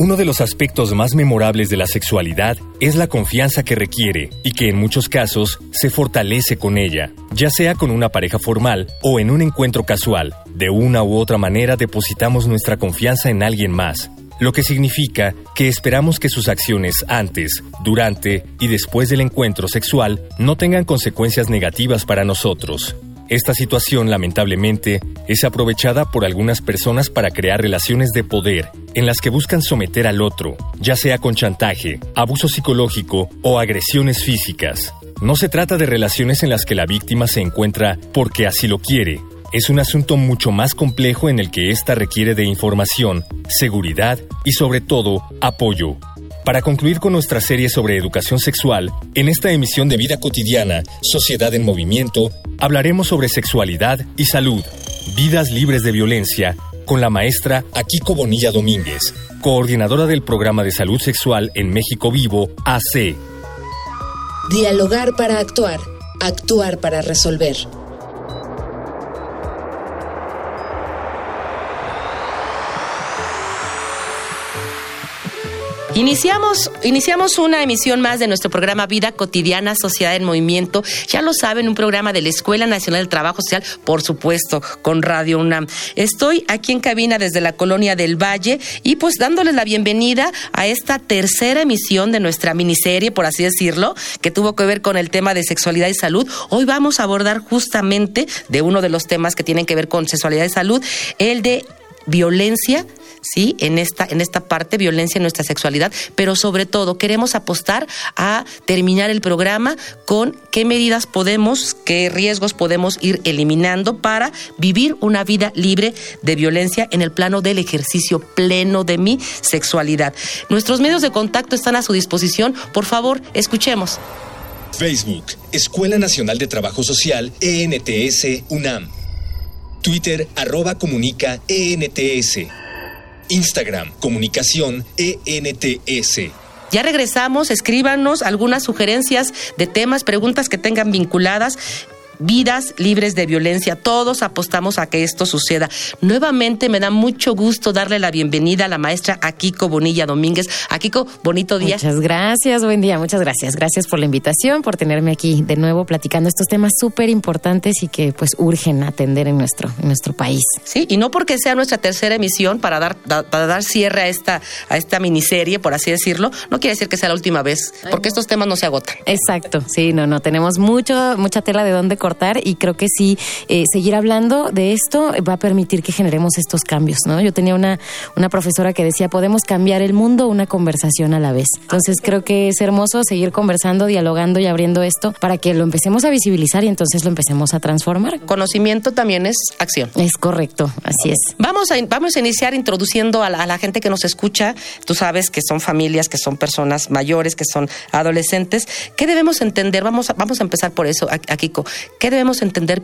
Uno de los aspectos más memorables de la sexualidad es la confianza que requiere y que en muchos casos se fortalece con ella, ya sea con una pareja formal o en un encuentro casual. De una u otra manera depositamos nuestra confianza en alguien más, lo que significa que esperamos que sus acciones antes, durante y después del encuentro sexual no tengan consecuencias negativas para nosotros. Esta situación, lamentablemente, es aprovechada por algunas personas para crear relaciones de poder en las que buscan someter al otro, ya sea con chantaje, abuso psicológico o agresiones físicas. No se trata de relaciones en las que la víctima se encuentra porque así lo quiere. Es un asunto mucho más complejo en el que ésta requiere de información, seguridad y sobre todo apoyo, para concluir con nuestra serie sobre educación sexual, en esta emisión de Vida Cotidiana, Sociedad en Movimiento, hablaremos sobre sexualidad y salud, vidas libres de violencia, con la maestra Akiko Bonilla Domínguez, coordinadora del programa de salud sexual en México Vivo, AC. Dialogar para actuar, actuar para resolver. Iniciamos, iniciamos una emisión más de nuestro programa Vida Cotidiana, Sociedad en Movimiento. Ya lo saben, un programa de la Escuela Nacional del Trabajo Social, por supuesto, con Radio UNAM. Estoy aquí en cabina desde la colonia del Valle y pues dándoles la bienvenida a esta tercera emisión de nuestra miniserie, por así decirlo, que tuvo que ver con el tema de sexualidad y salud. Hoy vamos a abordar justamente de uno de los temas que tienen que ver con sexualidad y salud, el de violencia ¿sí? En esta, en esta parte, violencia en nuestra sexualidad, pero sobre todo queremos apostar a terminar el programa con qué medidas podemos, qué riesgos podemos ir eliminando para vivir una vida libre de violencia en el plano del ejercicio pleno de mi sexualidad. Nuestros medios de contacto están a su disposición. Por favor, escuchemos. Facebook, Escuela Nacional de Trabajo Social, ENTS, UNAM. Twitter, arroba comunica, ENTS. Instagram, comunicación ENTS. Ya regresamos, escríbanos algunas sugerencias de temas, preguntas que tengan vinculadas vidas libres de violencia. Todos apostamos a que esto suceda. Nuevamente me da mucho gusto darle la bienvenida a la maestra Akiko Bonilla Domínguez. Akiko, bonito día. Muchas gracias, buen día, muchas gracias. Gracias por la invitación, por tenerme aquí de nuevo platicando estos temas súper importantes y que pues urgen atender en nuestro, en nuestro país. Sí, y no porque sea nuestra tercera emisión para dar, para dar cierre a esta, a esta miniserie, por así decirlo, no quiere decir que sea la última vez, porque estos temas no se agotan. Exacto, sí, no, no, tenemos mucho, mucha tela de dónde cortar y creo que sí, eh, seguir hablando de esto va a permitir que generemos estos cambios, ¿no? Yo tenía una, una profesora que decía, podemos cambiar el mundo una conversación a la vez. Entonces creo que es hermoso seguir conversando, dialogando y abriendo esto para que lo empecemos a visibilizar y entonces lo empecemos a transformar. Conocimiento también es acción. Es correcto, así es. Vamos a, vamos a iniciar introduciendo a la, a la gente que nos escucha. Tú sabes que son familias, que son personas mayores, que son adolescentes. ¿Qué debemos entender? Vamos a, vamos a empezar por eso, Akiko. ¿Qué debemos entender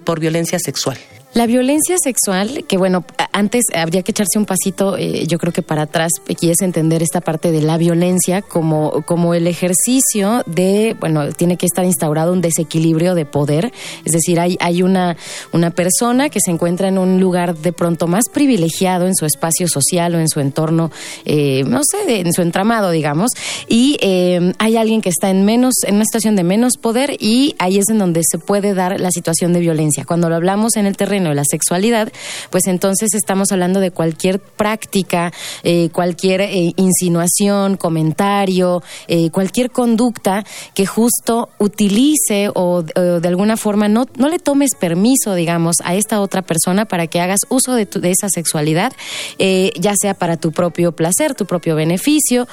por violencia sexual? La violencia sexual, que bueno, antes habría que echarse un pasito, eh, yo creo que para atrás, y es entender esta parte de la violencia como, como el ejercicio de, bueno, tiene que estar instaurado un desequilibrio de poder, es decir, hay, hay una, una persona que se encuentra en un lugar de pronto más privilegiado en su espacio social o en su entorno, eh, no sé, en su entramado, digamos, y eh, hay alguien que está en menos, en una situación de menos poder y ahí es en donde se puede dar la situación de violencia. Cuando lo hablamos en el terreno de la sexualidad, pues entonces estamos hablando de cualquier práctica, eh, cualquier eh, insinuación, comentario, eh, cualquier conducta que justo utilice o, de alguna forma no, no le tomes permiso, digamos, a esta otra persona para que hagas uso de, de esa sexualidad, ya sea para tu propio placer, tu propio beneficio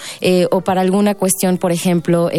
o para alguna cuestión, por ejemplo,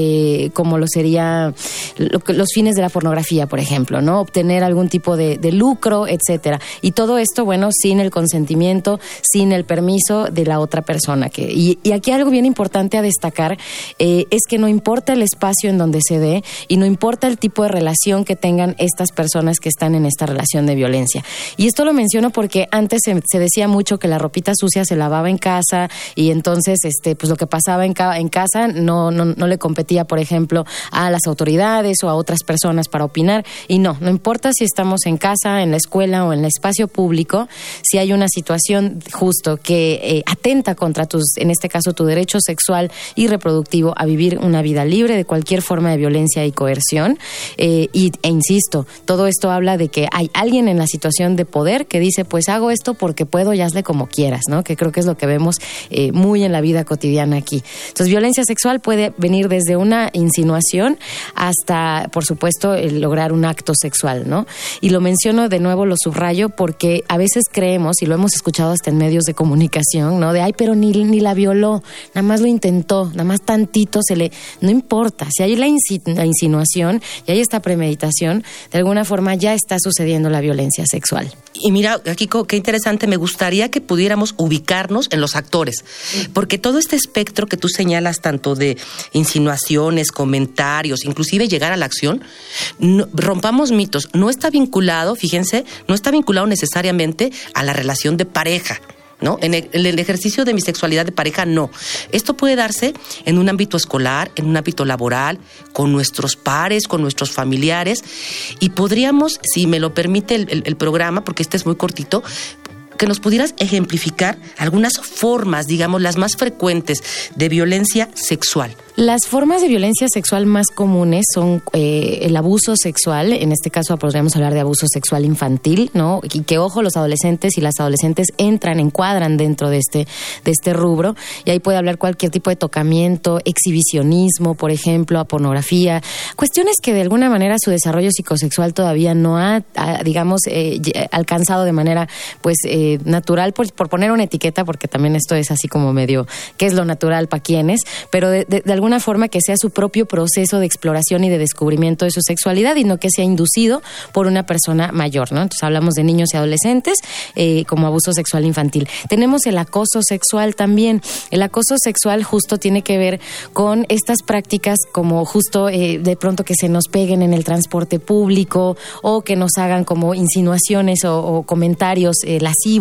como lo sería los fines de la pornografía, por ejemplo, ¿no? Obtener algún tipo de, de lucro etcétera. Y todo esto, bueno, sin el consentimiento, sin el permiso de la otra persona. Que, y, aquí algo bien importante a destacar eh, es que no importa el espacio en donde se dé y no importa el tipo de relación que tengan estas personas que están en esta relación de violencia. Y esto lo menciono porque antes se, decía mucho que la ropita sucia se lavaba en casa y entonces este pues lo que pasaba en, en casa no, no, no le competía, por ejemplo, a las autoridades o a otras personas para opinar. Y no, no importa si estamos en casa, en la escuela o en el espacio público, si hay una situación justo que eh, atenta contra tus, en este caso, tu derecho sexual y reproductivo a vivir una vida libre de cualquier forma de violencia y coerción. Eh, y, e insisto, todo esto habla de que hay alguien en la situación de poder que dice, pues hago esto porque puedo y hazle como quieras, ¿no? Que creo que es lo que vemos eh, muy en la vida cotidiana aquí. Entonces, violencia sexual puede venir desde una insinuación hasta, por supuesto, lograr un acto sexual, ¿no? Y lo menciono de nuevo, lo subrayo, porque a veces creemos, y lo hemos escuchado hasta en medios de comunicación, ¿no? De, ay, pero ni, ni la violó, nada más lo intentó, nada más tantito se le... No importa, si hay la, insinuación y hay esta premeditación, de alguna forma ya está sucediendo la violencia sexual. Y mira, Kiko, qué interesante, me gustaría que pudiéramos ubicarnos en los actores, porque todo este espectro que tú señalas, tanto de insinuaciones, comentarios, inclusive llegar a la acción, rompamos mitos, no está vinculado, fíjense, no está vinculado necesariamente a la relación de pareja. ¿no? En el, ejercicio de mi sexualidad de pareja, no. Esto puede darse en un ámbito escolar, en un ámbito laboral, con nuestros pares, con nuestros familiares, y podríamos, si me lo permite el, el programa, porque este es muy cortito, que nos pudieras ejemplificar algunas formas, digamos, las más frecuentes de violencia sexual. Las formas de violencia sexual más comunes son eh, el abuso sexual, en este caso podríamos hablar de abuso sexual infantil, ¿no? Y que ojo, los adolescentes y las adolescentes entran, encuadran dentro de este, de este rubro, y ahí puede hablar cualquier tipo de tocamiento, exhibicionismo, por ejemplo, a pornografía, cuestiones que de alguna manera su desarrollo psicosexual todavía no ha, digamos, eh, alcanzado de manera, pues, eh, natural, por, por, poner una etiqueta, porque también esto es así como medio, ¿qué es lo natural para quiénes? Pero de, alguna forma que sea su propio proceso de exploración y de descubrimiento de su sexualidad y no que sea inducido por una persona mayor, ¿no? Entonces hablamos de niños y adolescentes eh, como abuso sexual infantil. Tenemos el acoso sexual también. El acoso sexual justo tiene que ver con estas prácticas como justo eh, de pronto que se nos peguen en el transporte público o que nos hagan como insinuaciones o, comentarios eh, lascivos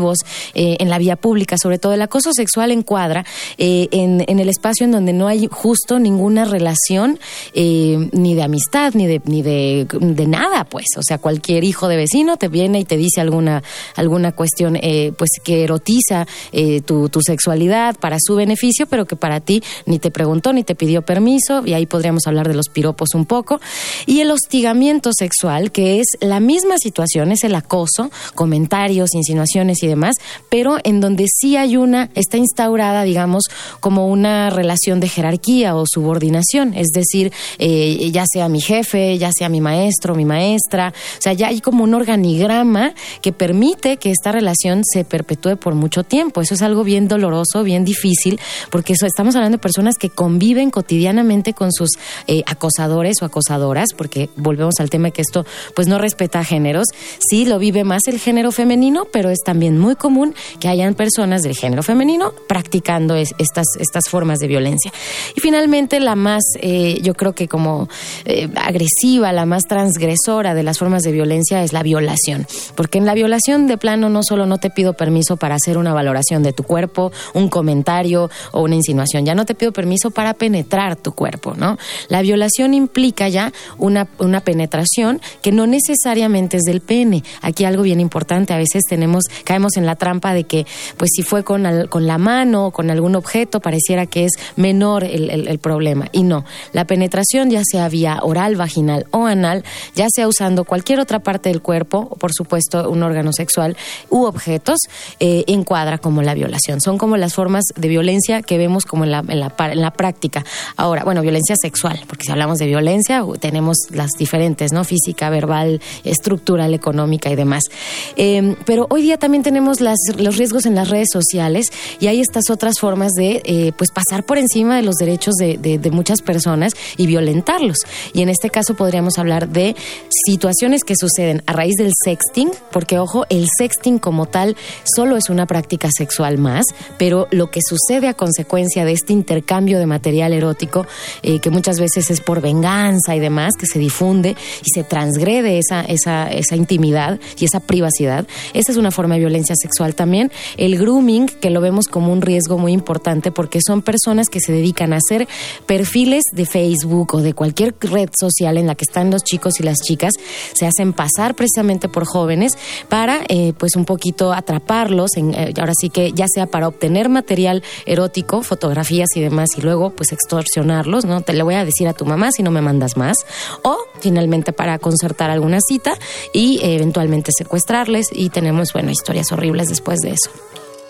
en la vía pública. Sobre todo el acoso sexual encuadra en, en el espacio en donde no hay justo ninguna relación eh, ni de amistad ni de ni de, nada pues o sea cualquier hijo de vecino te viene y te dice alguna alguna cuestión eh, pues que erotiza eh, tu, tu sexualidad para su beneficio pero que para ti ni te preguntó ni te pidió permiso y ahí podríamos hablar de los piropos un poco y el hostigamiento sexual que es la misma situación es el acoso comentarios insinuaciones y demás pero en donde sí hay una está instaurada digamos como una relación de jerarquía o subordinación, es decir, eh, ya sea mi jefe, ya sea mi maestro, mi maestra, o sea, ya hay como un organigrama que permite que esta relación se perpetúe por mucho tiempo. Eso es algo bien doloroso, bien difícil, porque eso, estamos hablando de personas que conviven cotidianamente con sus eh, acosadores o acosadoras, porque volvemos al tema que esto pues no respeta géneros. Sí, lo vive más el género femenino, pero es también muy común que hayan personas del género femenino practicando estas, estas formas de violencia. Y finalmente, la más, eh, yo creo que como eh, agresiva, la más transgresora de las formas de violencia es la violación. Porque en la violación de plano no solo no te pido permiso para hacer una valoración de tu cuerpo, un comentario o una insinuación, ya no te pido permiso para penetrar tu cuerpo, ¿no? La violación implica ya una, una penetración que no necesariamente es del pene. Aquí algo bien importante, a veces tenemos, caemos en la trampa de que, pues si fue con, con la mano o con algún objeto, pareciera que es menor el, problema. Y no, la penetración ya sea vía oral, vaginal o anal, ya sea usando cualquier otra parte del cuerpo, por supuesto un órgano sexual u objetos, eh, encuadra como la violación. Son como las formas de violencia que vemos como en la, en la, en la práctica. Ahora, bueno, violencia sexual, porque si hablamos de violencia tenemos las diferentes, ¿no? Física, verbal, estructural, económica y demás. Eh, pero hoy día también tenemos las, los riesgos en las redes sociales y hay estas otras formas de eh, pues pasar por encima de los derechos de, muchas personas y violentarlos. Y en este caso podríamos hablar de situaciones que suceden a raíz del sexting, porque ojo, el sexting como tal solo es una práctica sexual más, pero lo que sucede a consecuencia de este intercambio de material erótico, eh, que muchas veces es por venganza y demás, que se difunde y se transgrede esa, esa, esa intimidad y esa privacidad, esa es una forma de violencia sexual también. El grooming, que lo vemos como un riesgo muy importante porque son personas que se dedican a hacer perfiles de Facebook o de cualquier red social en la que están los chicos y las chicas, se hacen pasar precisamente por jóvenes para eh, pues un poquito atraparlos, en, eh, ahora sí que ya sea para obtener material erótico, fotografías y demás, y luego pues extorsionarlos, ¿no? Te le voy a decir a tu mamá si no me mandas más, o finalmente para concertar alguna cita y eventualmente secuestrarles y tenemos, bueno, historias horribles después de eso.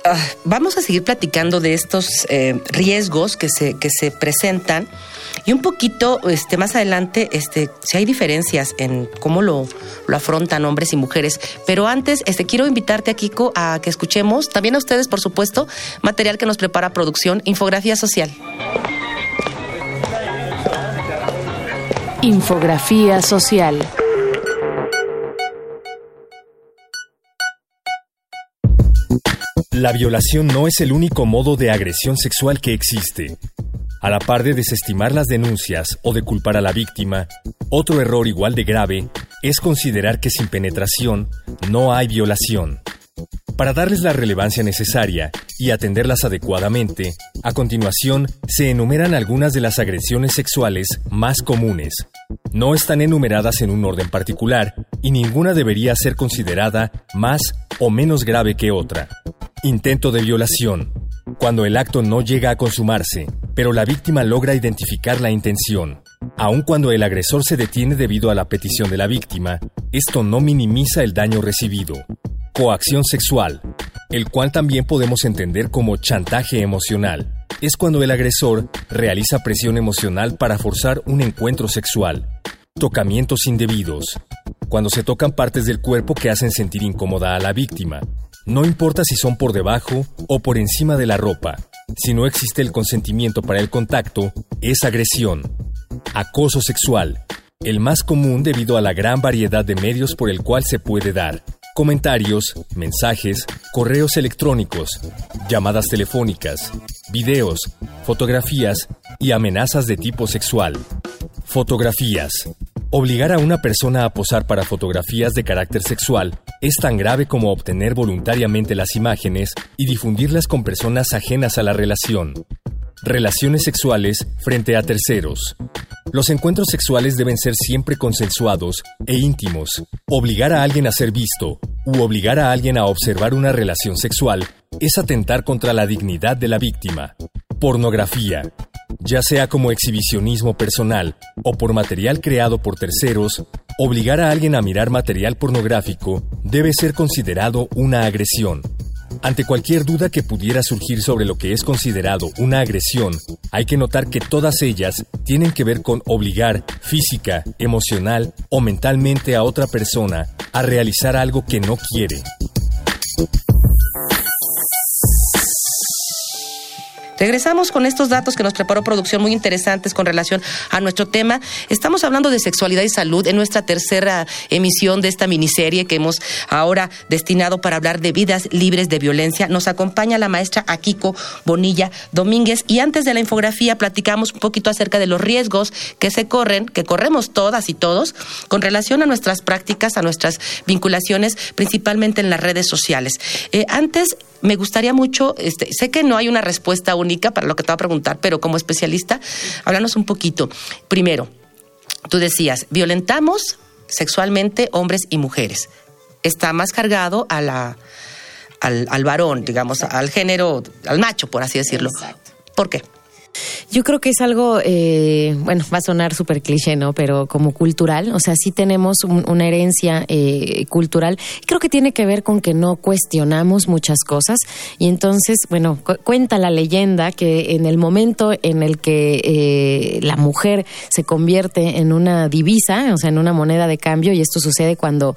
Ah, vamos a seguir platicando de estos eh, riesgos que se, que se presentan y un poquito este, más adelante este, si hay diferencias en cómo lo, lo afrontan hombres y mujeres. Pero antes este, quiero invitarte a Kiko a que escuchemos, también a ustedes por supuesto, material que nos prepara producción, Infografía Social. Infografía Social. La violación no es el único modo de agresión sexual que existe. A la par de desestimar las denuncias o de culpar a la víctima, otro error igual de grave es considerar que sin penetración no hay violación. Para darles la relevancia necesaria y atenderlas adecuadamente, a continuación se enumeran algunas de las agresiones sexuales más comunes. No están enumeradas en un orden particular y ninguna debería ser considerada más o menos grave que otra. Intento de violación. Cuando el acto no llega a consumarse, pero la víctima logra identificar la intención. Aun cuando el agresor se detiene debido a la petición de la víctima, esto no minimiza el daño recibido. Coacción sexual, el cual también podemos entender como chantaje emocional, es cuando el agresor realiza presión emocional para forzar un encuentro sexual. Tocamientos indebidos, cuando se tocan partes del cuerpo que hacen sentir incómoda a la víctima, no importa si son por debajo o por encima de la ropa. Si no existe el consentimiento para el contacto, es agresión. Acoso sexual. El más común debido a la gran variedad de medios por el cual se puede dar. Comentarios, mensajes, correos electrónicos, llamadas telefónicas, videos, fotografías y amenazas de tipo sexual. Fotografías. Obligar a una persona a posar para fotografías de carácter sexual es tan grave como obtener voluntariamente las imágenes y difundirlas con personas ajenas a la relación. Relaciones sexuales frente a terceros. Los encuentros sexuales deben ser siempre consensuados e íntimos. Obligar a alguien a ser visto u obligar a alguien a observar una relación sexual es atentar contra la dignidad de la víctima. Pornografía ya sea como exhibicionismo personal o por material creado por terceros, obligar a alguien a mirar material pornográfico debe ser considerado una agresión. Ante cualquier duda que pudiera surgir sobre lo que es considerado una agresión, hay que notar que todas ellas tienen que ver con obligar física, emocional o mentalmente a otra persona a realizar algo que no quiere. Regresamos con estos datos que nos preparó producción muy interesantes con relación a nuestro tema. Estamos hablando de sexualidad y salud en nuestra tercera emisión de esta miniserie que hemos ahora destinado para hablar de vidas libres de violencia. Nos acompaña la maestra Akiko Bonilla Domínguez y antes de la infografía platicamos un poquito acerca de los riesgos que se corren, que corremos todas y todos con relación a nuestras prácticas, a nuestras vinculaciones, principalmente en las redes sociales. Eh, antes me gustaría mucho, este, sé que no hay una respuesta única para lo que te voy a preguntar, pero como especialista, háblanos un poquito. Primero, tú decías, violentamos sexualmente hombres y mujeres. Está más cargado a la, al, al varón, digamos, al género, al macho, por así decirlo. ¿Por qué? Yo creo que es algo, eh, bueno, va a sonar súper cliché, ¿no? Pero como cultural, o sea, sí tenemos una herencia eh, cultural. Creo que tiene que ver con que no cuestionamos muchas cosas y entonces, bueno, cuenta la leyenda que en el momento en el que eh, la mujer se convierte en una divisa, o sea, en una moneda de cambio, y esto sucede cuando,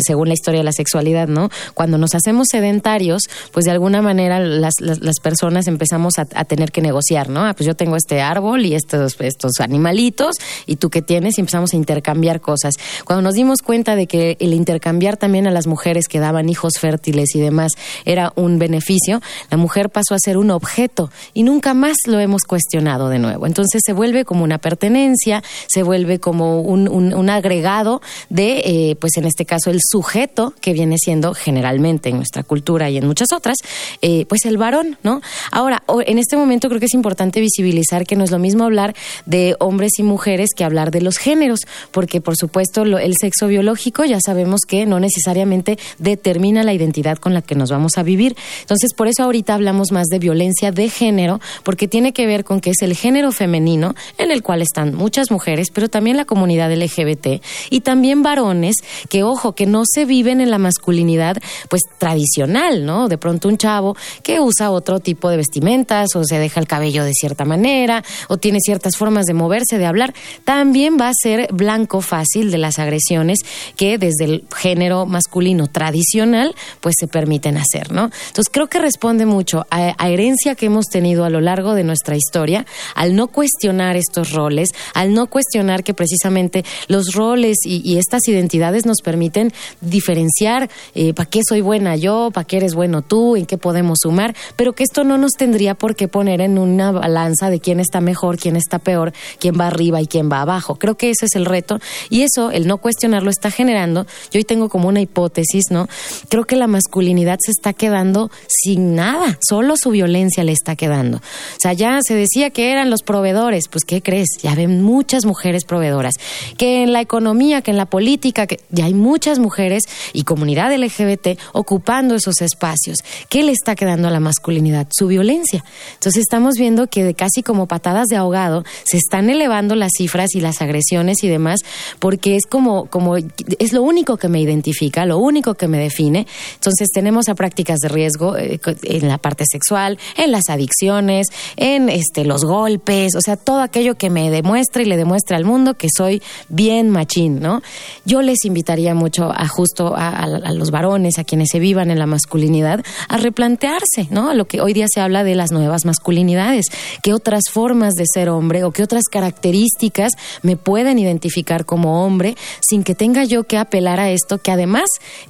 según la historia de la sexualidad, ¿no? Cuando nos hacemos sedentarios, pues de alguna manera las, personas empezamos a tener que negociar, ¿no? Ah, pues yo te tengo este árbol y estos, estos animalitos, y tú qué tienes, y empezamos a intercambiar cosas. Cuando nos dimos cuenta de que el intercambiar también a las mujeres que daban hijos fértiles y demás era un beneficio, la mujer pasó a ser un objeto y nunca más lo hemos cuestionado de nuevo. Entonces se vuelve como una pertenencia, se vuelve como un, un, agregado de, eh, pues en este caso, el sujeto que viene siendo generalmente en nuestra cultura y en muchas otras, eh, pues el varón, ¿no? Ahora, en este momento creo que es importante visibilizar que no es lo mismo hablar de hombres y mujeres que hablar de los géneros, porque por supuesto el sexo biológico ya sabemos que no necesariamente determina la identidad con la que nos vamos a vivir. Entonces, por eso ahorita hablamos más de violencia de género, porque tiene que ver con que es el género femenino en el cual están muchas mujeres, pero también la comunidad LGBT y también varones que, ojo, que no se viven en la masculinidad pues tradicional, ¿no? De pronto un chavo que usa otro tipo de vestimentas o se deja el cabello de cierta manera o tiene ciertas formas de moverse, de hablar, también va a ser blanco fácil de las agresiones que desde el género masculino tradicional pues se permiten hacer, ¿no? Entonces creo que responde mucho a, herencia que hemos tenido a lo largo de nuestra historia, al no cuestionar estos roles, al no cuestionar que precisamente los roles y, estas identidades nos permiten diferenciar eh, para qué soy buena yo, para qué eres bueno tú, en qué podemos sumar, pero que esto no nos tendría por qué poner en una balanza de quién está mejor, quién está peor, quién va arriba y quién va abajo. Creo que ese es el reto y eso, el no cuestionarlo, está generando, yo hoy tengo como una hipótesis, ¿no? Creo que la masculinidad se está quedando sin nada, solo su violencia le está quedando. O sea, ya se decía que eran los proveedores, pues ¿qué crees? Ya ven muchas mujeres proveedoras, que en la economía, que en la política, que ya hay muchas mujeres y comunidad LGBT ocupando esos espacios. ¿Qué le está quedando a la masculinidad? Su violencia. Entonces estamos viendo que de casi como patadas de ahogado se están elevando las cifras y las agresiones y demás, porque es como, como es lo único que me identifica, lo único que me define. Entonces tenemos a prácticas de riesgo eh, en la parte sexual, en las adicciones, en este los golpes, o sea, todo aquello que me demuestra y le demuestra al mundo que soy bien machín, ¿no? Yo les invitaría mucho a justo a, los varones, a quienes se vivan en la masculinidad, a replantearse, ¿no? Lo que hoy día se habla de las nuevas masculinidades, qué otras formas de ser hombre o qué otras características me pueden identificar como hombre sin que tenga yo que apelar a esto que además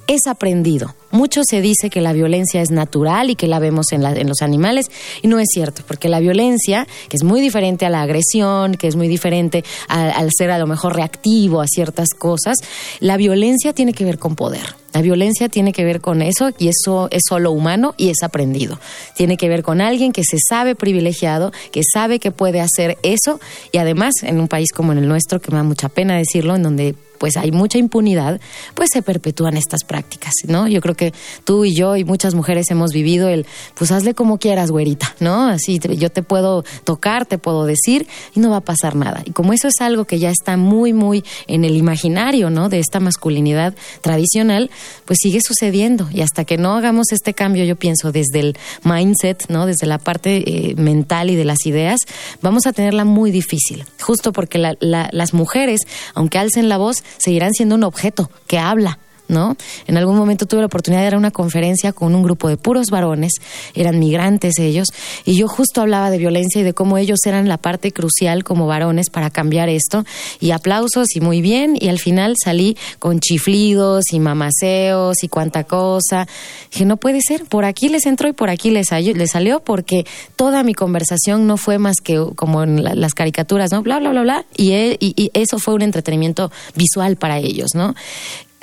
es aprendido. Mucho se dice que la violencia es natural y que la vemos en, los animales y no es cierto, porque la violencia, que es muy diferente a la agresión, que es muy diferente al ser a lo mejor reactivo a ciertas cosas, la violencia tiene que ver con poder. La violencia tiene que ver con eso y eso es solo humano y es aprendido. Tiene que ver con alguien que se sabe privilegiado, que sabe que puede hacer eso y además en un país como el nuestro, que me da mucha pena decirlo, en donde pues hay mucha impunidad, pues se perpetúan estas prácticas, ¿no? Yo creo que tú y yo y muchas mujeres hemos vivido el, pues hazle como quieras, güerita, ¿no? Así yo te puedo tocar, te puedo decir y no va a pasar nada. Y como eso es algo que ya está muy, muy en el imaginario, ¿no? De esta masculinidad tradicional, pues sigue sucediendo. Y hasta que no hagamos este cambio, yo pienso, desde el mindset, ¿no? Desde la parte eh, mental y de las ideas, vamos a tenerla muy difícil. Justo porque las mujeres, aunque alcen la voz, seguirán siendo un objeto que habla, ¿no? En algún momento tuve la oportunidad de dar una conferencia con un grupo de puros varones, eran migrantes ellos, y yo justo hablaba de violencia y de cómo ellos eran la parte crucial como varones para cambiar esto, y aplausos y muy bien, y al final salí con chiflidos y mamaseos y cuánta cosa. Dije, no puede ser, por aquí les entró y por aquí les, salió, porque toda mi conversación no fue más que como en las caricaturas, ¿no? Bla, bla, bla, bla, y, y, y eso fue un entretenimiento visual para ellos, ¿no?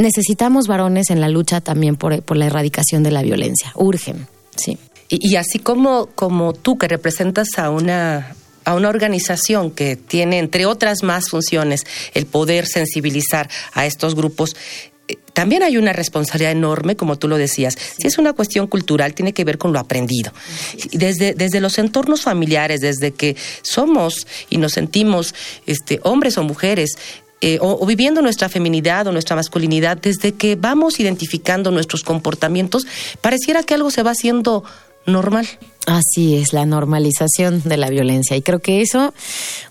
Necesitamos varones en la lucha también por, por la erradicación de la violencia. Urgen, sí. Y, así como, como tú que representas a una a una organización que tiene, entre otras más funciones, el poder sensibilizar a estos grupos, eh, también hay una responsabilidad enorme, como tú lo decías. Si es una cuestión cultural, tiene que ver con lo aprendido. Desde, desde los entornos familiares, desde que somos y nos sentimos este, hombres o mujeres, eh, o, viviendo nuestra feminidad o nuestra masculinidad, desde que vamos identificando nuestros comportamientos, pareciera que algo se va haciendo normal. Así es, la normalización de la violencia. Y creo que eso,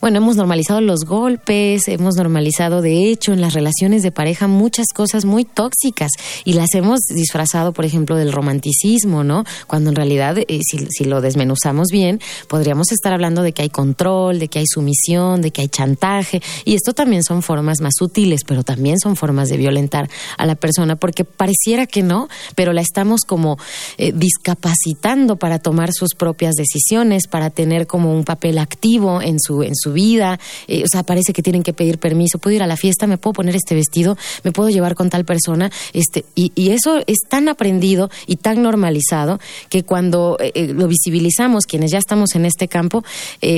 bueno, hemos normalizado los golpes, hemos normalizado, de hecho, en las relaciones de pareja muchas cosas muy tóxicas y las hemos disfrazado, por ejemplo, del romanticismo, ¿no? Cuando en realidad, eh, si, lo desmenuzamos bien, podríamos estar hablando de que hay control, de que hay sumisión, de que hay chantaje. Y esto también son formas más sutiles, pero también son formas de violentar a la persona, porque pareciera que no, pero la estamos como eh, discapacitando para tomar sus propias decisiones, para tener como un papel activo en su, en su vida. Eh, o sea, parece que tienen que pedir permiso. ¿Puedo ir a la fiesta? ¿Me puedo poner este vestido? ¿Me puedo llevar con tal persona? Este, y, eso es tan aprendido y tan normalizado que cuando eh, eh, lo visibilizamos, quienes ya estamos en este campo,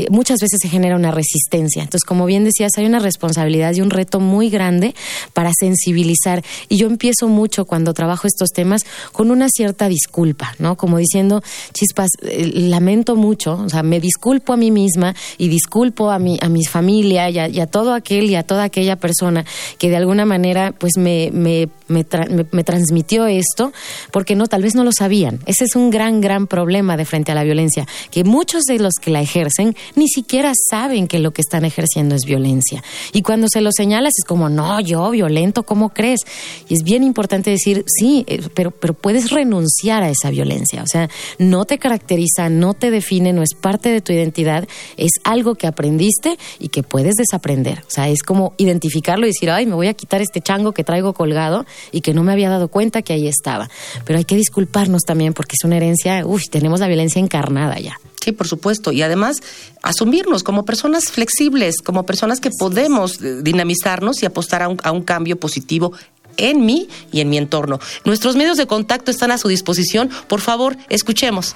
muchas veces se genera una resistencia. Entonces, como bien decías, hay una responsabilidad y un reto muy grande para sensibilizar. Y yo empiezo mucho cuando trabajo estos temas con una cierta disculpa, ¿no? Como diciendo, chispas, eh, lamento mucho, o sea, me disculpo a mí misma y disculpo a mi, a mi familia y a, todo aquel y a toda aquella persona que de alguna manera pues me, me- me transmitió esto, porque no, tal vez no lo sabían. Ese es un gran, gran problema de frente a la violencia, que muchos de los que la ejercen ni siquiera saben que lo que están ejerciendo es violencia. Y cuando se lo señalas es como, no, yo violento, ¿cómo crees? Y es bien importante decir, sí, eh, pero, pero puedes renunciar a esa violencia. O sea, no te caracteriza, no te define, no es parte de tu identidad, es algo que aprendiste y que puedes desaprender. O sea, es como identificarlo y decir, ay, me voy a quitar este chango que traigo colgado y que no me había dado cuenta que ahí estaba. Pero hay que disculparnos también porque es una herencia, uy, tenemos la violencia encarnada ya. Sí, por supuesto. Y además, asumirnos como personas flexibles, como personas que podemos dinamizarnos y apostar a un cambio positivo en mí y en mi entorno. Nuestros medios de contacto están a su disposición. Por favor, escuchemos.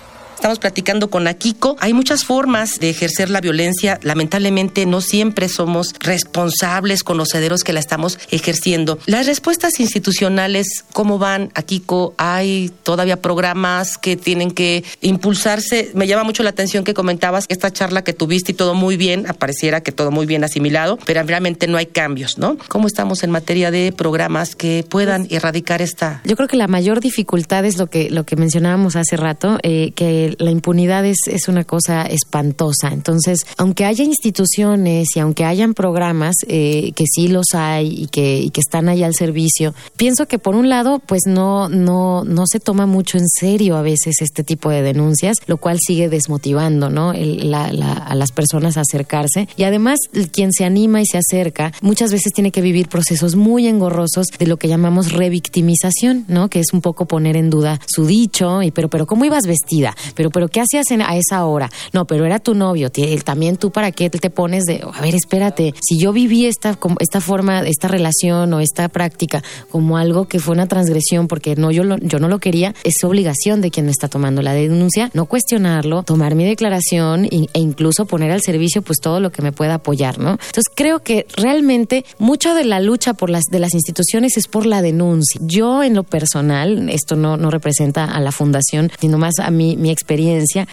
Estamos platicando con Akiko. Hay muchas formas de ejercer la violencia. Lamentablemente no siempre somos responsables, conocederos que la estamos ejerciendo. Las respuestas institucionales, ¿cómo van, Akiko? ¿Hay todavía programas que tienen que impulsarse? Me llama mucho la atención que comentabas esta charla que tuviste y todo muy bien, apareciera que todo muy bien asimilado, pero realmente no hay cambios, ¿no? ¿Cómo estamos en materia de programas que puedan erradicar esta Yo creo que la mayor dificultad es lo que, lo que mencionábamos hace rato, eh, que la impunidad es, es una cosa espantosa. Entonces, aunque haya instituciones y aunque hayan programas, eh, que sí los hay y que, que están ahí al servicio, pienso que por un lado, pues no, no, no se toma mucho en serio a veces este tipo de denuncias, lo cual sigue desmotivando ¿no? A las personas a acercarse. Y además, quien se anima y se acerca, muchas veces tiene que vivir procesos muy engorrosos de lo que llamamos revictimización, ¿no? Que es un poco poner en duda su dicho, y pero, pero ¿cómo ibas vestida? Pero, pero ¿qué hacías en- a esa hora? No, pero era tu novio, también tú para qué te pones de, a ver, espérate, si yo viví esta, esta forma, esta relación o esta práctica como algo que fue una transgresión porque no yo, lo- yo no lo quería, es obligación de quien me está tomando la denuncia, no cuestionarlo, tomar mi declaración e incluso poner al servicio pues todo lo que me pueda apoyar, ¿no? Entonces creo que realmente mucho de la lucha por las de las instituciones es por la denuncia. Yo en lo personal, esto no, no representa a la fundación, sino más a mí, mi experiencia,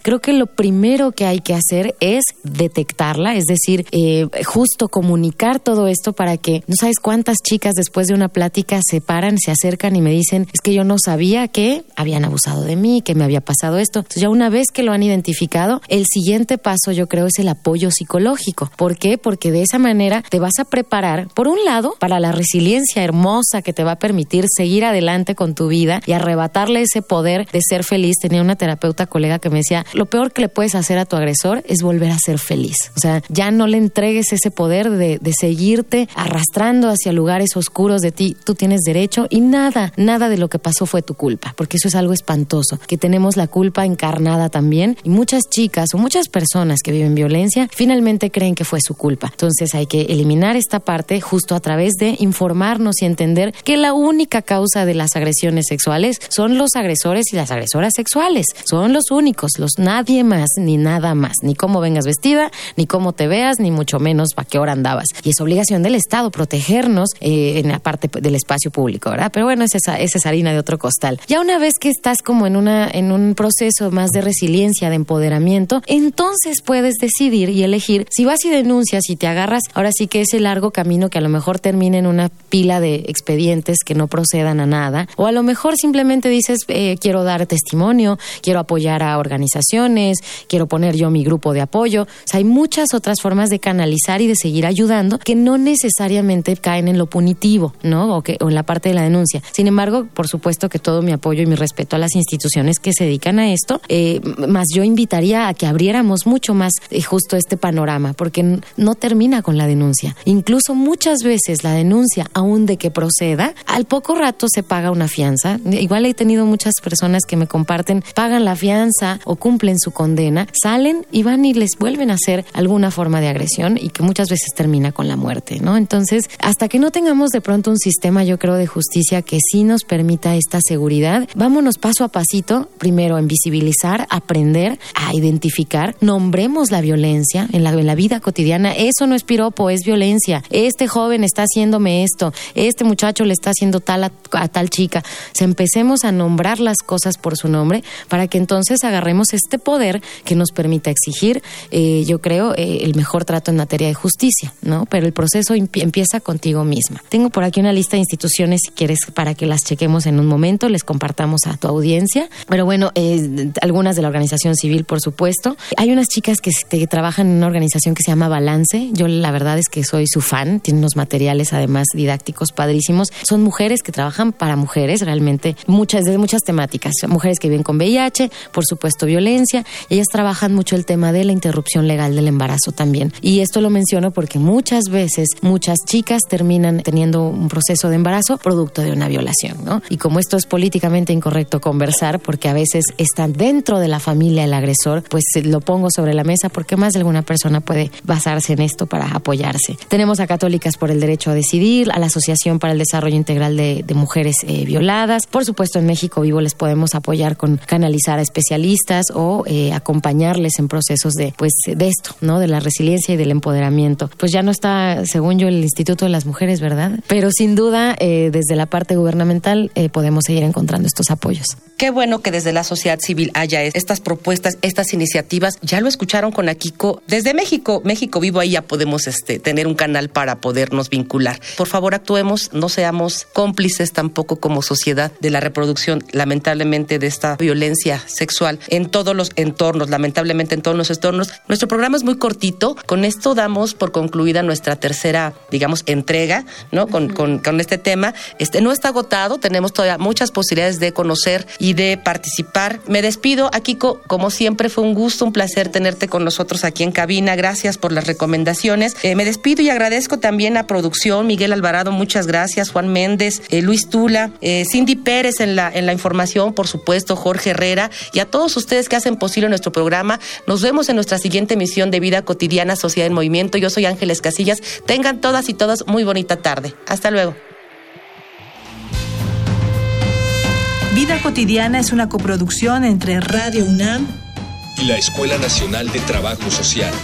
creo que lo primero que hay que hacer es detectarla, es decir, eh, justo comunicar todo esto para que no sabes cuántas chicas después de una plática se paran, se acercan y me dicen, es que yo no sabía que habían abusado de mí, que me había pasado esto. Entonces ya una vez que lo han identificado, el siguiente paso yo creo es el apoyo psicológico. ¿Por qué? Porque de esa manera te vas a preparar, por un lado, para la resiliencia hermosa que te va a permitir seguir adelante con tu vida y arrebatarle ese poder de ser feliz. Tenía una terapeuta colega que me decía, lo peor que le puedes hacer a tu agresor es volver a ser feliz. O sea, ya no le entregues ese poder de, de seguirte arrastrando hacia lugares oscuros de ti. Tú tienes derecho y nada, nada de lo que pasó fue tu culpa, porque eso es algo espantoso, que tenemos la culpa encarnada también y muchas chicas o muchas personas que viven violencia finalmente creen que fue su culpa. Entonces hay que eliminar esta parte justo a través de informarnos y entender que la única causa de las agresiones sexuales son los agresores y las agresoras sexuales, son los únicos, los nadie más, ni nada más, ni cómo vengas vestida, ni cómo te veas, ni mucho menos para qué hora andabas. Y es obligación del Estado protegernos eh, en la parte del espacio público, ¿verdad? Pero bueno, esa, esa es harina de otro costal. Ya una vez que estás como en, una, en un proceso más de resiliencia, de empoderamiento, entonces puedes decidir y elegir si vas y denuncias y te agarras, ahora sí que ese largo camino que a lo mejor termina en una pila de expedientes que no procedan a nada, o a lo mejor simplemente dices, eh, quiero dar testimonio, quiero apoyar a organizaciones, quiero poner yo mi grupo de apoyo. O sea, hay muchas otras formas de canalizar y de seguir ayudando que no necesariamente caen en lo punitivo, ¿no? O, que, o en la parte de la denuncia. Sin embargo, por supuesto que todo mi apoyo y mi respeto a las instituciones que se dedican a esto, eh, más yo invitaría a que abriéramos mucho más eh, justo este panorama, porque no termina con la denuncia. Incluso muchas veces la denuncia, aún de que proceda, al poco rato se paga una fianza. Igual he tenido muchas personas que me comparten, pagan la fianza o cumplen su condena, salen y van y les vuelven a hacer alguna forma de agresión y que muchas veces termina con la muerte, ¿no? Entonces, hasta que no tengamos de pronto un sistema, yo creo, de justicia que sí nos permita esta seguridad, vámonos paso a pasito, primero en visibilizar, aprender, a identificar, nombremos la violencia en la, en la vida cotidiana. Eso no es piropo, es violencia. Este joven está haciéndome esto, este muchacho le está haciendo tal a, tal chica. Se empecemos a nombrar las cosas por su nombre para que entonces agarremos este poder que nos permita exigir, eh, yo creo, eh, el mejor trato en materia de justicia, ¿no? Pero el proceso empieza contigo misma. Tengo por aquí una lista de instituciones, si quieres, para que las chequemos en un momento, les compartamos a tu audiencia. Pero bueno, eh, algunas de la organización civil, por supuesto. Hay unas chicas que, que trabajan en una organización que se llama Balance. Yo la verdad es que soy su fan. Tienen unos materiales además didácticos padrísimos. Son mujeres que trabajan para mujeres, realmente, muchas, de muchas temáticas. Mujeres que viven con VIH, por supuesto violencia. Ellas trabajan mucho el tema de la interrupción legal del embarazo también. Y esto lo menciono porque muchas veces muchas chicas terminan teniendo un proceso de embarazo producto de una violación, ¿no? Y como esto es políticamente incorrecto conversar, porque a veces está dentro de la familia el agresor, pues lo pongo sobre la mesa porque más de alguna persona puede basarse en esto para apoyarse. Tenemos a Católicas por el Derecho a Decidir, a la Asociación para el Desarrollo Integral de, Mujeres eh, Violadas. Por supuesto, en México Vivo les podemos apoyar con canalizar a especialistas o eh, acompañarles en procesos de, pues, de esto, ¿no? De la resiliencia y del empoderamiento. Pues ya no está, según yo, el Instituto de las Mujeres, ¿verdad? Pero sin duda, eh, desde la parte gubernamental eh, podemos seguir encontrando estos apoyos. Qué bueno que desde la sociedad civil haya estas propuestas, estas iniciativas. Ya lo escucharon con Akiko. Desde México, México Vivo, ahí ya podemos este, tener un canal para podernos vincular. Por favor, actuemos, no seamos cómplices tampoco como sociedad de la reproducción, lamentablemente, de esta violencia sexual en todos los entornos, lamentablemente en todos los entornos. Nuestro programa es muy cortito. Con esto damos por concluida nuestra tercera, digamos, entrega, ¿no? Con, con, con, este tema. Este no está agotado, tenemos todavía muchas posibilidades de conocer y de participar. Me despido, Akiko, como siempre fue un gusto, un placer tenerte con nosotros aquí en cabina. Gracias por las recomendaciones. Eh, me despido y agradezco también a producción, Miguel Alvarado, muchas gracias, Juan Méndez, eh, Luis Tula, eh, Cindy Pérez en la, en la información, por supuesto, Jorge Herrera y a todos ustedes que hacen posible nuestro programa. Nos vemos en nuestra siguiente emisión de Vida Cotidiana, Sociedad en Movimiento. Yo soy Ángeles Casillas. Tengan todas y todas muy bonita tarde. Hasta luego. Vida Cotidiana es una coproducción entre Radio UNAM y la Escuela Nacional de Trabajo Social.